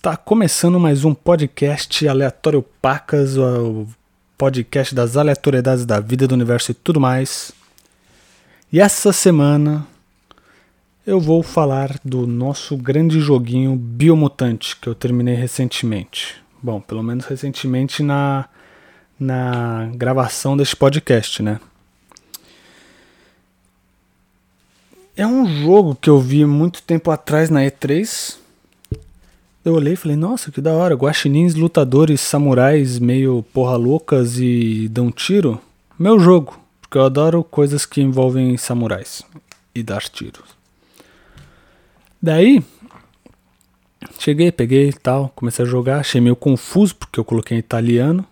Está começando mais um podcast Aleatório Pacas, o podcast das aleatoriedades da vida, do universo e tudo mais. E essa semana eu vou falar do nosso grande joguinho Biomutante, que eu terminei recentemente. Bom, pelo menos recentemente na, na gravação deste podcast, né? É um jogo que eu vi muito tempo atrás na E3. Eu olhei e falei, nossa, que da hora. Guaxinins, lutadores, samurais meio porra loucas e dão tiro. Meu jogo. Porque eu adoro coisas que envolvem samurais e dar tiros. Daí, cheguei, peguei e tal, comecei a jogar. Achei meio confuso porque eu coloquei em italiano.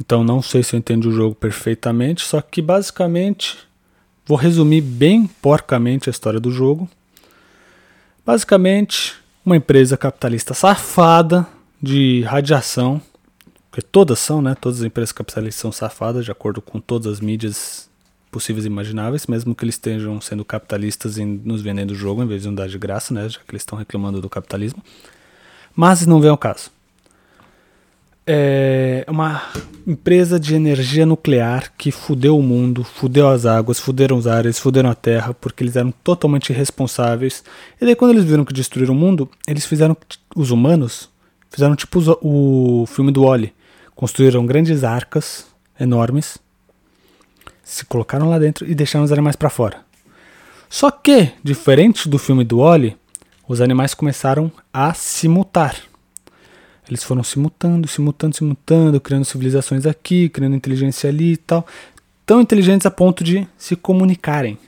Então não sei se eu entendi o jogo perfeitamente. Só que basicamente Vou resumir bem porcamente a história do jogo. Basicamente, uma empresa capitalista safada de radiação, porque todas são, né? Todas as empresas capitalistas são safadas, de acordo com todas as mídias possíveis e imagináveis, mesmo que eles estejam sendo capitalistas e nos vendendo o jogo em vez de nos dar de graça, né? Já que eles estão reclamando do capitalismo. Mas não vem ao caso é uma empresa de energia nuclear que fudeu o mundo, fudeu as águas, fuderam os ares, fuderam a terra, porque eles eram totalmente irresponsáveis. E daí quando eles viram que destruíram o mundo, eles fizeram os humanos fizeram tipo o filme do Wally, construíram grandes arcas enormes, se colocaram lá dentro e deixaram os animais para fora. Só que, diferente do filme do Wally, os animais começaram a se mutar. Eles foram se mutando, se mutando, se mutando, criando civilizações aqui, criando inteligência ali e tal. Tão inteligentes a ponto de se comunicarem.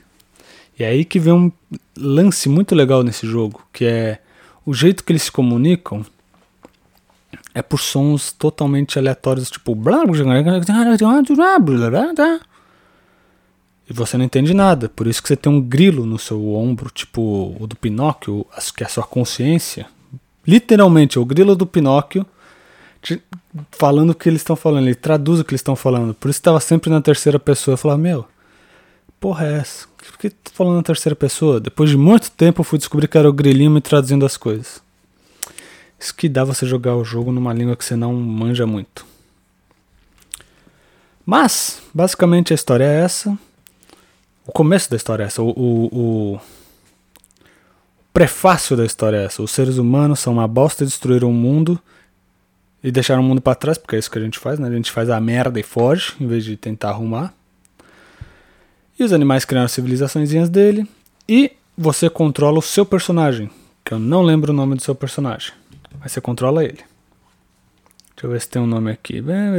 E é aí que vem um lance muito legal nesse jogo, que é o jeito que eles se comunicam é por sons totalmente aleatórios, tipo e você não entende nada. Por isso que você tem um grilo no seu ombro, tipo o do Pinóquio, que é a sua consciência, literalmente, o grilo do Pinóquio falando o que eles estão falando. Ele traduz o que eles estão falando. Por isso estava sempre na terceira pessoa. Eu falava, meu, porra é essa? Por que tu tá falando na terceira pessoa? Depois de muito tempo eu fui descobrir que era o grilinho me traduzindo as coisas. Isso que dá você jogar o jogo numa língua que você não manja muito. Mas, basicamente a história é essa. O começo da história é essa. O, o, o prefácio da história é essa. Os seres humanos são uma bosta, destruíram o mundo e deixaram o mundo para trás, porque é isso que a gente faz, né? A gente faz a merda e foge, em vez de tentar arrumar. E os animais criaram civilizações dele. E você controla o seu personagem, que eu não lembro o nome do seu personagem, mas você controla ele. Deixa eu ver se tem um nome aqui. Não.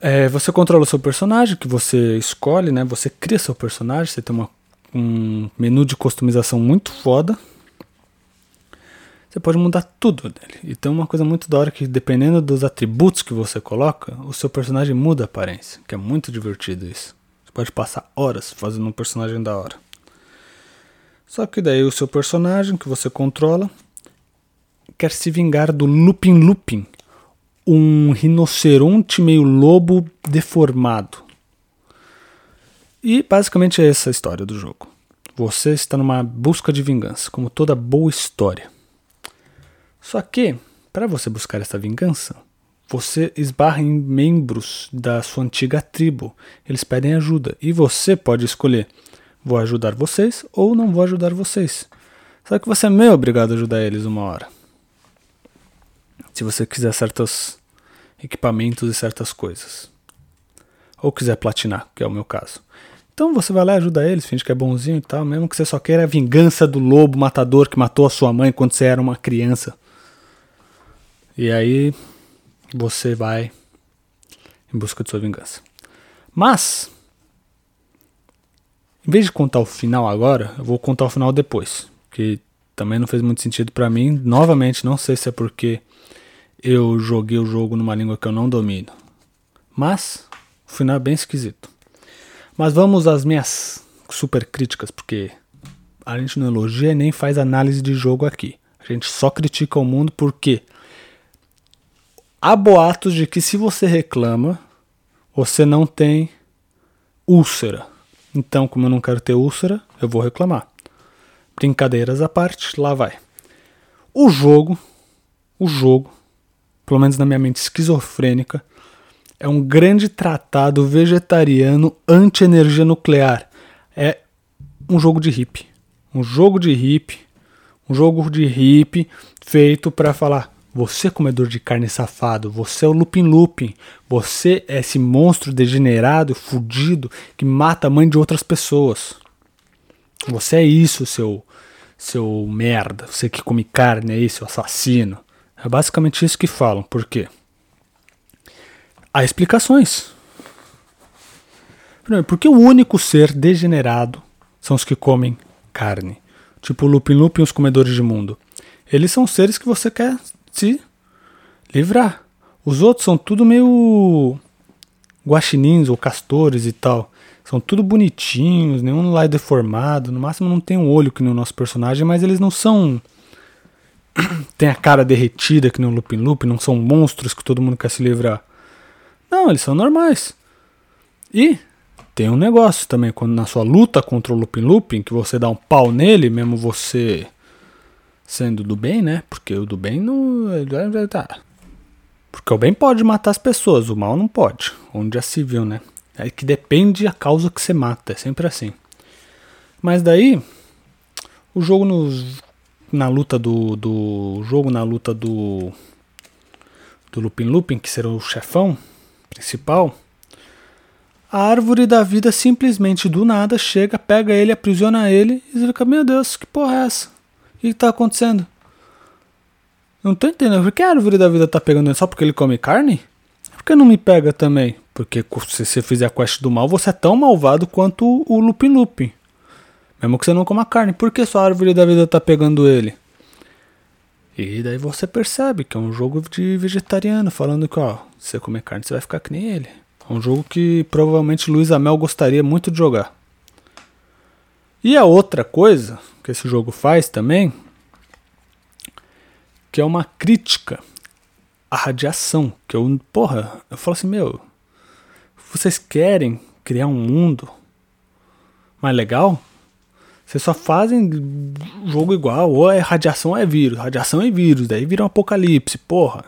É, você controla o seu personagem, que você escolhe, né? Você cria seu personagem, você tem uma, um menu de customização muito foda. Você pode mudar tudo dele. E tem uma coisa muito da hora que, dependendo dos atributos que você coloca, o seu personagem muda a aparência. Que é muito divertido isso. Você pode passar horas fazendo um personagem da hora. Só que daí o seu personagem que você controla quer se vingar do Lupin Lupin, um rinoceronte meio lobo deformado. E basicamente é essa a história do jogo. Você está numa busca de vingança, como toda boa história. Só que, para você buscar essa vingança, você esbarra em membros da sua antiga tribo. Eles pedem ajuda e você pode escolher: vou ajudar vocês ou não vou ajudar vocês. Só que você é meio obrigado a ajudar eles uma hora. Se você quiser certos equipamentos e certas coisas. Ou quiser platinar, que é o meu caso. Então você vai lá e ajuda eles, finge que é bonzinho e tal, mesmo que você só queira a vingança do lobo matador que matou a sua mãe quando você era uma criança. E aí você vai em busca de sua vingança. Mas, em vez de contar o final agora, eu vou contar o final depois, que também não fez muito sentido para mim. Novamente, não sei se é porque eu joguei o jogo numa língua que eu não domino. Mas o final é bem esquisito. Mas vamos às minhas super críticas, porque a gente não elogia nem faz análise de jogo aqui. A gente só critica o mundo porque há boatos de que se você reclama, você não tem úlcera. Então, como eu não quero ter úlcera, eu vou reclamar. brincadeiras à parte, lá vai. O jogo, o jogo, pelo menos na minha mente esquizofrênica, é um grande tratado vegetariano anti-energia nuclear. É um jogo de hippie. Um jogo de hippie. Um jogo de hippie feito para falar: você é comedor de carne safado, você é o Lupin Lupin, você é esse monstro degenerado, fudido, que mata a mãe de outras pessoas. Você é isso, seu seu merda, você que come carne aí, seu assassino. É basicamente isso que falam. Por quê? Há explicações. Primeiro, porque o único ser degenerado são os que comem carne. Tipo Lupin Lupin os comedores de mundo. Eles são seres que você quer se livrar. Os outros são tudo meio guaxinins ou castores e tal. São tudo bonitinhos, nenhum lá é deformado. No máximo não tem um olho que no nosso personagem, mas eles não são. tem a cara derretida que no Lupin Lupin, não são monstros que todo mundo quer se livrar. Não, eles são normais. E tem um negócio também, quando na sua luta contra o Lupin Lupin, que você dá um pau nele, mesmo você sendo do bem, né? Porque o do bem não. Porque o bem pode matar as pessoas, o mal não pode. Onde já se viu, né? É que depende a causa que você mata, é sempre assim. Mas daí, o jogo nos, na luta do, do jogo na luta do do Lupin Lupin, que será o chefão principal, a árvore da vida simplesmente do nada chega, pega ele, aprisiona ele e fica, meu Deus, que porra é essa? O que está acontecendo? Não tô entendendo, por que a árvore da vida tá pegando ele? Só porque ele come carne? Por que não me pega também? Porque se você fizer a quest do mal, você é tão malvado quanto o Lupin Lupin. Mesmo que você não coma carne. Por que sua árvore da vida tá pegando ele? E daí você percebe que é um jogo de vegetariano, falando que, ó, se você comer carne, você vai ficar que nem ele. É um jogo que provavelmente Luiz Amel gostaria muito de jogar. E a outra coisa que esse jogo faz também, que é uma crítica à radiação. Que eu, porra, eu falo assim, meu, vocês querem criar um mundo mais legal? Vocês só fazem jogo igual, ou é radiação é vírus, radiação é vírus, daí vira um apocalipse, porra.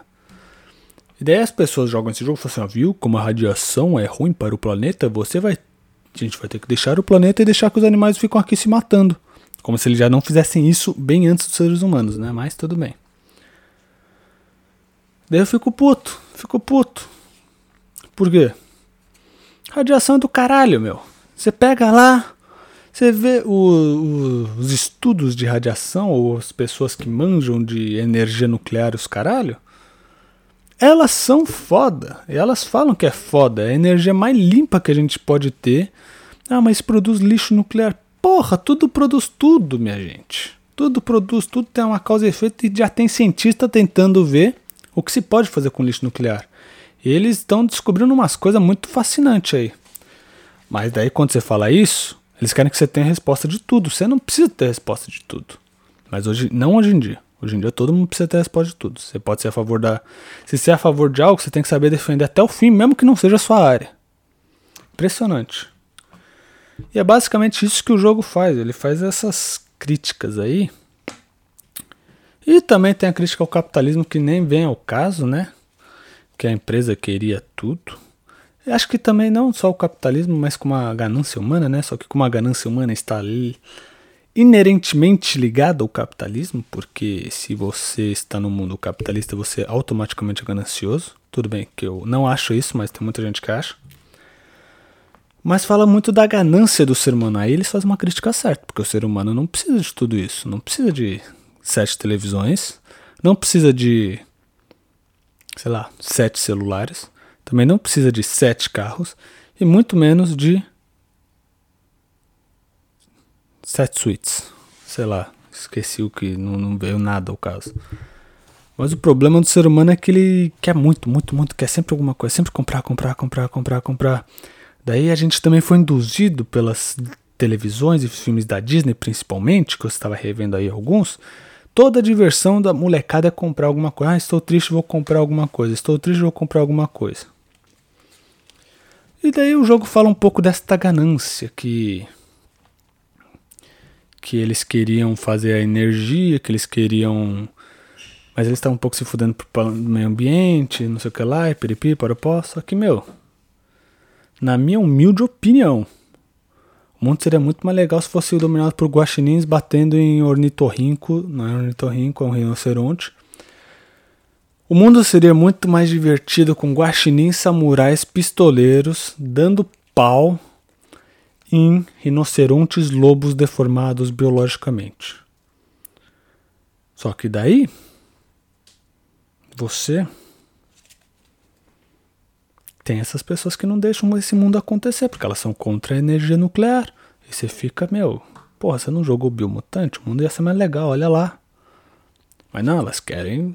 E daí as pessoas jogam esse jogo e falam assim, ó, viu como a radiação é ruim para o planeta, você vai. A gente vai ter que deixar o planeta e deixar que os animais ficam aqui se matando. Como se eles já não fizessem isso bem antes dos seres humanos, né? Mas tudo bem. Daí eu fico puto, fico puto. Por quê? Radiação é do caralho, meu. Você pega lá, você vê o, o, os estudos de radiação, ou as pessoas que manjam de energia nuclear, os caralho, elas são foda. E elas falam que é foda. É a energia mais limpa que a gente pode ter. Ah, mas produz lixo nuclear. Porra, tudo produz tudo, minha gente. Tudo produz, tudo tem uma causa e efeito e já tem cientista tentando ver o que se pode fazer com lixo nuclear. E eles estão descobrindo umas coisas muito fascinantes aí. Mas daí quando você fala isso, eles querem que você tenha resposta de tudo. Você não precisa ter resposta de tudo. Mas hoje, não hoje em dia. Hoje em dia todo mundo precisa ter resposta de tudo. Você pode ser a favor da. Se você é a favor de algo, você tem que saber defender até o fim, mesmo que não seja a sua área. Impressionante. E é basicamente isso que o jogo faz. Ele faz essas críticas aí. E também tem a crítica ao capitalismo que nem vem ao caso, né? que a empresa queria tudo. Acho que também não só o capitalismo, mas com uma ganância humana, né? Só que com uma ganância humana está ali inerentemente ligada ao capitalismo, porque se você está no mundo capitalista, você é automaticamente é ganancioso. Tudo bem que eu não acho isso, mas tem muita gente que acha. Mas fala muito da ganância do ser humano. Aí eles fazem uma crítica certa, porque o ser humano não precisa de tudo isso. Não precisa de sete televisões, não precisa de sei lá, sete celulares, também não precisa de sete carros e muito menos de sete suítes. Sei lá, esqueci o que, não, não veio nada ao caso. Mas o problema do ser humano é que ele quer muito, muito, muito, quer sempre alguma coisa, sempre comprar, comprar, comprar, comprar, comprar. Daí a gente também foi induzido pelas televisões e filmes da Disney, principalmente, que eu estava revendo aí alguns, Toda a diversão da molecada é comprar alguma coisa. Ah, estou triste, vou comprar alguma coisa. Estou triste, vou comprar alguma coisa. E daí o jogo fala um pouco desta ganância que que eles queriam fazer a energia, que eles queriam. Mas eles estavam um pouco se fudendo pro meio ambiente, não sei o que lá, e piripi, paropó. Só que, meu, na minha humilde opinião, o mundo seria muito mais legal se fosse dominado por guaxinins batendo em ornitorrinco, não é ornitorrinco, é um rinoceronte. O mundo seria muito mais divertido com guaxinins samurais pistoleiros dando pau em rinocerontes lobos deformados biologicamente. Só que daí você tem essas pessoas que não deixam esse mundo acontecer, porque elas são contra a energia nuclear. E você fica, meu, porra, você não jogou biomutante? O mundo ia ser mais legal, olha lá. Mas não, elas querem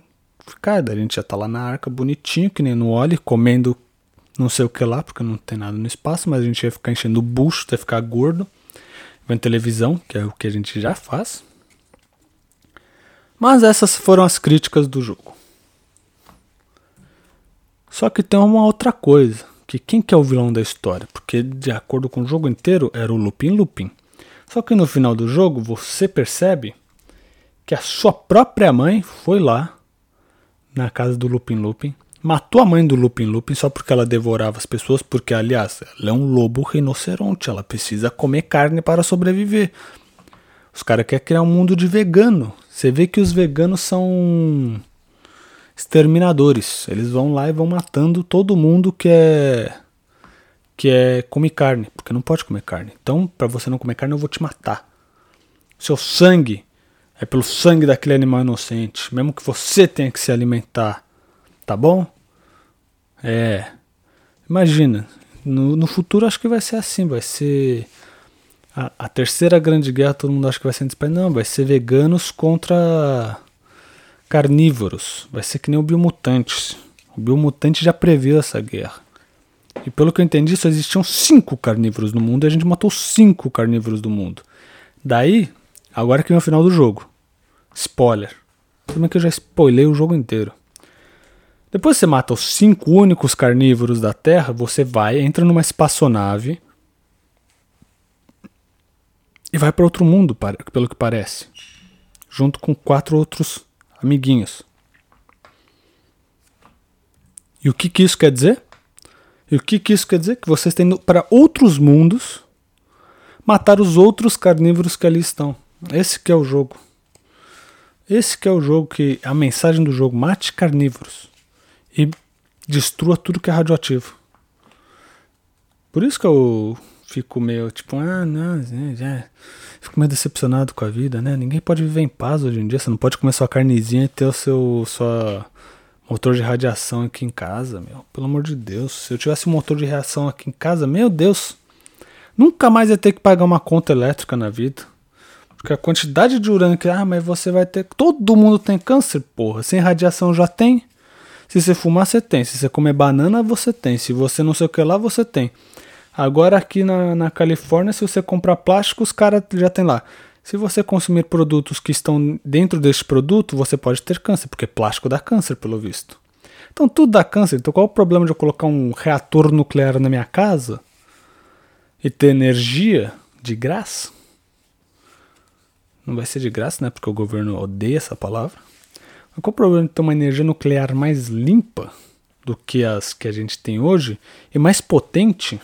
daí a gente já tá lá na arca bonitinho, que nem no óleo, comendo não sei o que lá, porque não tem nada no espaço, mas a gente ia ficar enchendo o bucho, ia ficar gordo, vendo televisão, que é o que a gente já faz. Mas essas foram as críticas do jogo. Só que tem uma outra coisa, que quem que é o vilão da história? Porque de acordo com o jogo inteiro era o Lupin Lupin. Só que no final do jogo você percebe que a sua própria mãe foi lá na casa do Lupin Lupin matou a mãe do Lupin Lupin só porque ela devorava as pessoas, porque, aliás, ela é um lobo rinoceronte, ela precisa comer carne para sobreviver. Os caras querem criar um mundo de vegano. Você vê que os veganos são exterminadores. Eles vão lá e vão matando todo mundo que é que é come carne, porque não pode comer carne. Então, para você não comer carne, eu vou te matar. Seu sangue é pelo sangue daquele animal inocente, mesmo que você tenha que se alimentar. Tá bom? É. Imagina, no, no futuro acho que vai ser assim, vai ser. A, a terceira grande guerra, todo mundo acha que vai ser antes, não, vai ser veganos contra carnívoros. Vai ser que nem o Biomutantes. O Biomutante já previu essa guerra. E pelo que eu entendi, só existiam cinco carnívoros no mundo e a gente matou cinco carnívoros do mundo. Daí, agora que vem o final do jogo. Spoiler. Também que eu já spoilei o jogo inteiro. Depois que você mata os cinco únicos carnívoros da Terra, você vai, entra numa espaçonave e vai para outro mundo, pelo que parece, junto com quatro outros amiguinhos. E o que, que isso quer dizer? E o que, que isso quer dizer? Que vocês têm para outros mundos matar os outros carnívoros que ali estão. Esse que é o jogo. Esse que é o jogo que a mensagem do jogo mate carnívoros e destrua tudo que é radioativo. Por isso que eu fico meio tipo, ah, não. Fico meio decepcionado com a vida, né? Ninguém pode viver em paz hoje em dia. Você não pode comer sua carnezinha e ter o seu sua motor de radiação aqui em casa, meu. Pelo amor de Deus. Se eu tivesse um motor de reação aqui em casa, meu Deus. Nunca mais ia ter que pagar uma conta elétrica na vida. Porque a quantidade de urânio que, ah, mas você vai ter. Todo mundo tem câncer, porra. Sem radiação já tem. Se você fumar, você tem. Se você comer banana, você tem. Se você não sei o que lá, você tem. Agora aqui na, na Califórnia, se você comprar plástico, os caras já tem lá. Se você consumir produtos que estão dentro deste produto, você pode ter câncer, porque plástico dá câncer, pelo visto. Então tudo dá câncer. Então qual é o problema de eu colocar um reator nuclear na minha casa e ter energia de graça? Não vai ser de graça, né? Porque o governo odeia essa palavra. Qual o problema de ter uma energia nuclear mais limpa do que as que a gente tem hoje e mais potente?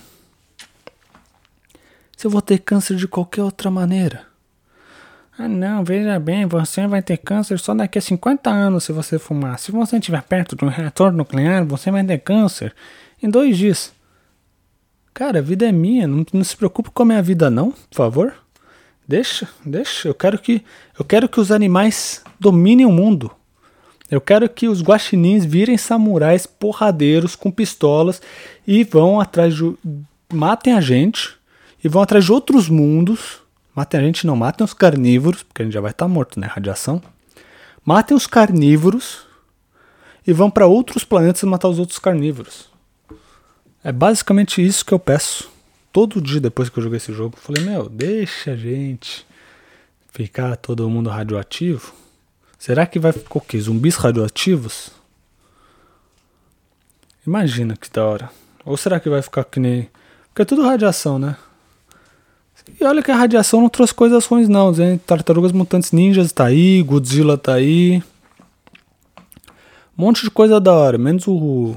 Se eu vou ter câncer de qualquer outra maneira. Ah, não, veja bem, você vai ter câncer só daqui a 50 anos se você fumar. Se você estiver perto de um reator nuclear, você vai ter câncer em dois dias. Cara, a vida é minha, não, não se preocupe com a minha vida não, por favor. Deixa, deixa. Eu quero que eu quero que os animais dominem o mundo. Eu quero que os guaxinins virem samurais porradeiros com pistolas e vão atrás de. matem a gente e vão atrás de outros mundos. Matem a gente, não matem os carnívoros, porque a gente já vai estar tá morto, né? Radiação. Matem os carnívoros e vão para outros planetas matar os outros carnívoros. É basicamente isso que eu peço. Todo dia depois que eu joguei esse jogo, eu falei: Meu, deixa a gente ficar todo mundo radioativo Será que vai ficar o quê? Zumbis radioativos? Imagina que da hora. Ou será que vai ficar que nem. Porque é tudo radiação, né? E olha que a radiação não trouxe coisas ruins, não. Hein? Tartarugas Mutantes Ninjas tá aí, Godzilla tá aí. Um monte de coisa da hora, menos o.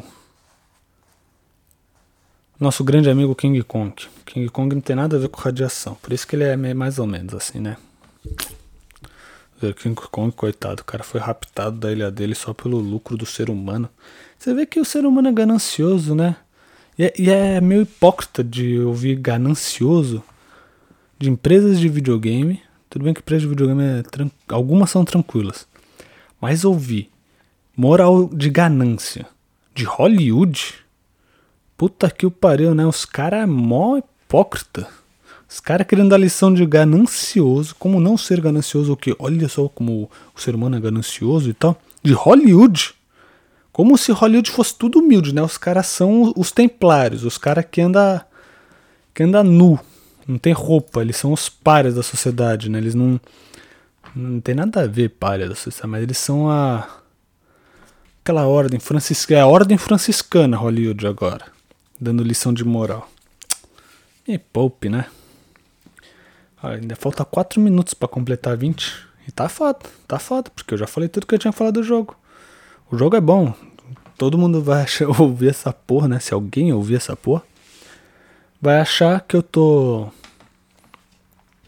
Nosso grande amigo King Kong. King Kong não tem nada a ver com radiação. Por isso que ele é mais ou menos assim, né? O King Kong, coitado, o cara foi raptado da ilha dele só pelo lucro do ser humano. Você vê que o ser humano é ganancioso, né? E é, e é meio hipócrita de ouvir ganancioso de empresas de videogame. Tudo bem que empresas de videogame é algumas são tranquilas. Mas ouvir moral de ganância de Hollywood. Puta que o pariu, né? Os caras é mó hipócrita. Os caras querendo dar lição de ganancioso, como não ser ganancioso, o que? Olha só como o ser humano é ganancioso e tal. De Hollywood. Como se Hollywood fosse tudo humilde, né? Os caras são os templários, os caras que anda que anda nu, não tem roupa, eles são os párias da sociedade, né? Eles não não tem nada a ver párea da sociedade, mas eles são a aquela ordem franciscana, é a ordem franciscana Hollywood agora, dando lição de moral. E poupe, né? Ah, ainda falta 4 minutos para completar 20. E tá foda, tá foda, porque eu já falei tudo que eu tinha falado do jogo. O jogo é bom. Todo mundo vai achar, ouvir essa porra, né? Se alguém ouvir essa porra, vai achar que eu tô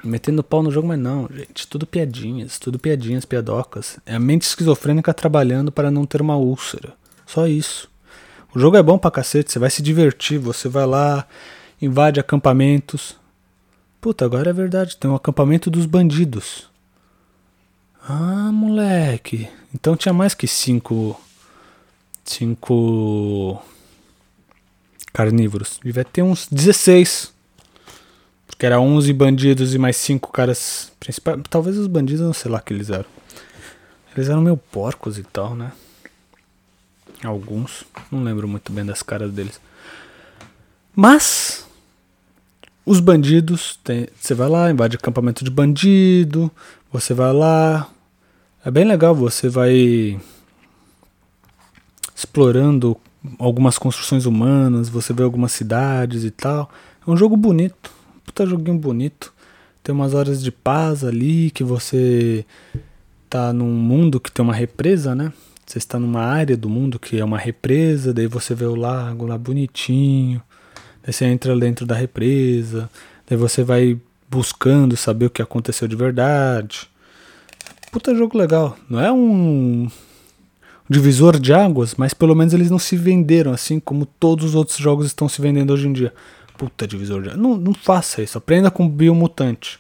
metendo pau no jogo, mas não, gente. Tudo piadinhas, tudo piadinhas, piadocas. É a mente esquizofrênica trabalhando para não ter uma úlcera. Só isso. O jogo é bom pra cacete, você vai se divertir, você vai lá, invade acampamentos. Puta, agora é verdade, tem um acampamento dos bandidos. Ah, moleque. Então tinha mais que cinco. Cinco. Carnívoros. Devia ter uns 16. Porque era 11 bandidos e mais cinco caras principais. Talvez os bandidos, não sei lá que eles eram. Eles eram meio porcos e tal, né? Alguns. Não lembro muito bem das caras deles. Mas. Os bandidos. Tem, você vai lá, invade acampamento de bandido. Você vai lá, é bem legal, você vai explorando algumas construções humanas, você vê algumas cidades e tal. É um jogo bonito, puta joguinho bonito. Tem umas horas de paz ali que você tá num mundo que tem uma represa, né? Você está numa área do mundo que é uma represa, daí você vê o lago lá bonitinho. Daí você entra dentro da represa, daí você vai buscando saber o que aconteceu de verdade puta jogo legal. Não é um divisor de águas, mas pelo menos eles não se venderam assim como todos os outros jogos estão se vendendo hoje em dia. Puta divisor de águas. Não, não faça isso. Aprenda com Biomutante.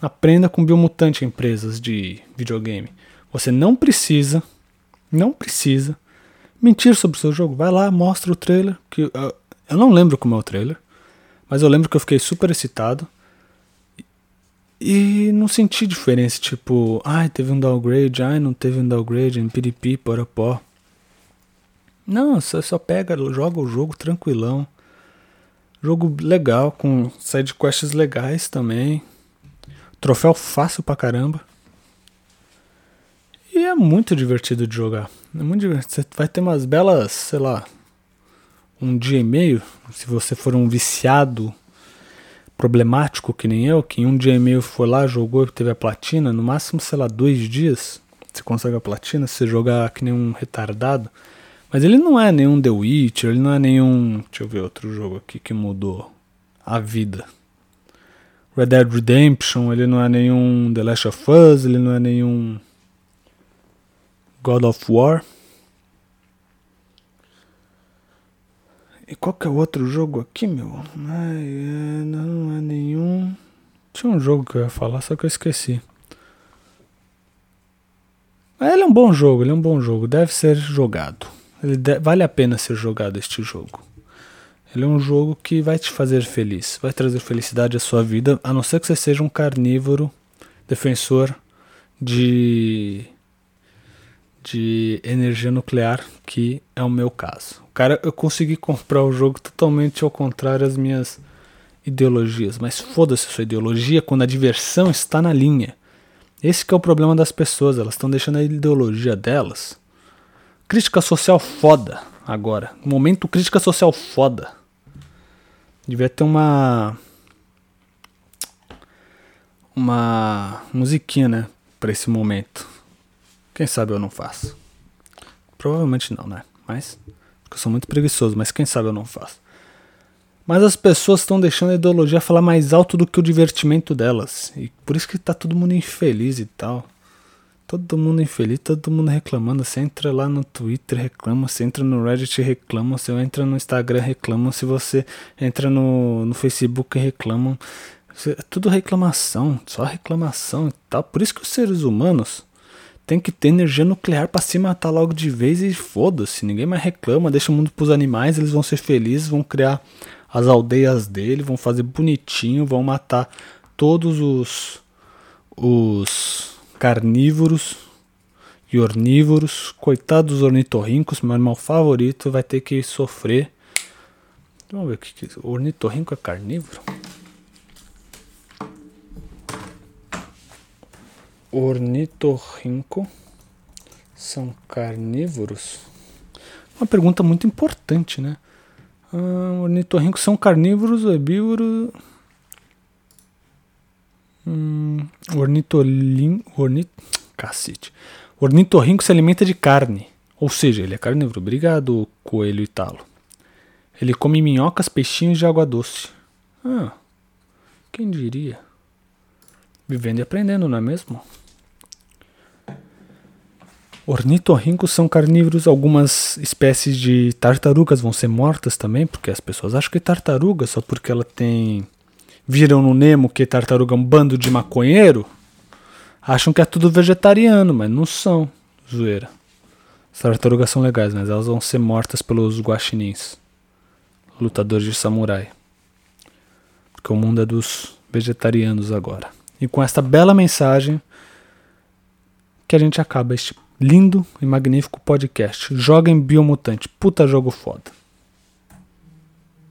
Aprenda com Biomutante empresas de videogame. Você não precisa, não precisa mentir sobre o seu jogo. Vai lá, mostra o trailer. Que, uh, eu não lembro como é o trailer, mas eu lembro que eu fiquei super excitado. E não senti diferença, tipo, ai, teve um downgrade, ai, não teve um downgrade, piripi, porapó. Não, você só pega, joga o jogo tranquilão. Jogo legal, com side quests legais também. Troféu fácil pra caramba. E é muito divertido de jogar. É muito divertido. Você vai ter umas belas, sei lá, um dia e meio, se você for um viciado problemático que nem eu, que em um dia e meio foi lá, jogou e teve a platina, no máximo, sei lá, dois dias você consegue a platina, se jogar que nem um retardado. Mas ele não é nenhum The Witcher, ele não é nenhum. Deixa eu ver outro jogo aqui que mudou a vida. Red Dead Redemption, ele não é nenhum The Last of Us, ele não é nenhum God of War. E qual que é o outro jogo aqui, meu? Ai, é, não é nenhum. Tinha um jogo que eu ia falar, só que eu esqueci. Ele é um bom jogo, ele é um bom jogo. Deve ser jogado. Ele de... Vale a pena ser jogado este jogo. Ele é um jogo que vai te fazer feliz, vai trazer felicidade à sua vida, a não ser que você seja um carnívoro defensor de de energia nuclear, que é o meu caso. Cara, eu consegui comprar o jogo totalmente ao contrário das minhas ideologias, mas foda-se sua ideologia quando a diversão está na linha. Esse é o problema das pessoas, elas estão deixando a ideologia delas. Crítica social foda agora. Momento crítica social foda. Devia ter uma uma musiquinha, né? Pra esse momento. Quem sabe eu não faço. Provavelmente não, né? Mas. Porque eu sou muito preguiçoso, mas quem sabe eu não faço. Mas as pessoas estão deixando a ideologia falar mais alto do que o divertimento delas. E por isso que tá todo mundo infeliz e tal. Todo mundo infeliz, todo mundo reclamando. Você entra lá no Twitter, reclama. Você entra no Reddit, reclama. Você entra no Instagram, reclama. Se você entra no, no Facebook, reclamam. É tudo reclamação, só reclamação e tal. Por isso que os seres humanos têm que ter energia nuclear para se matar logo de vez e foda-se. Ninguém mais reclama, deixa o mundo pros animais, eles vão ser felizes, vão criar as aldeias dele, vão fazer bonitinho, vão matar todos os os carnívoros e ornívoros. Coitados dos ornitorrincos, meu animal favorito, vai ter que sofrer. Vamos ver o que, que ornitorrinco é carnívoro? Ornitorrinco são carnívoros? Uma pergunta muito importante, né? Ah, ornitorrincos são carnívoros herbívoros? Hum, ornitolim, ornit, cacete. Ornitorrinco se alimenta de carne, ou seja, ele é carnívoro. Obrigado, coelho italo. Ele come minhocas, peixinhos de água doce. Ah, quem diria? Vivendo e aprendendo, não é mesmo? Ornitorrincos são carnívoros, algumas espécies de tartarugas vão ser mortas também, porque as pessoas acham que tartaruga só porque ela tem. Viram no Nemo que tartaruga é um bando de maconheiro, acham que é tudo vegetariano, mas não são. Zoeira. As tartarugas são legais, mas elas vão ser mortas pelos guaxinins, lutadores de samurai. Porque o mundo é dos vegetarianos agora. E com esta bela mensagem que a gente acaba este lindo e magnífico podcast. Joga em Biomutante. Puta jogo foda.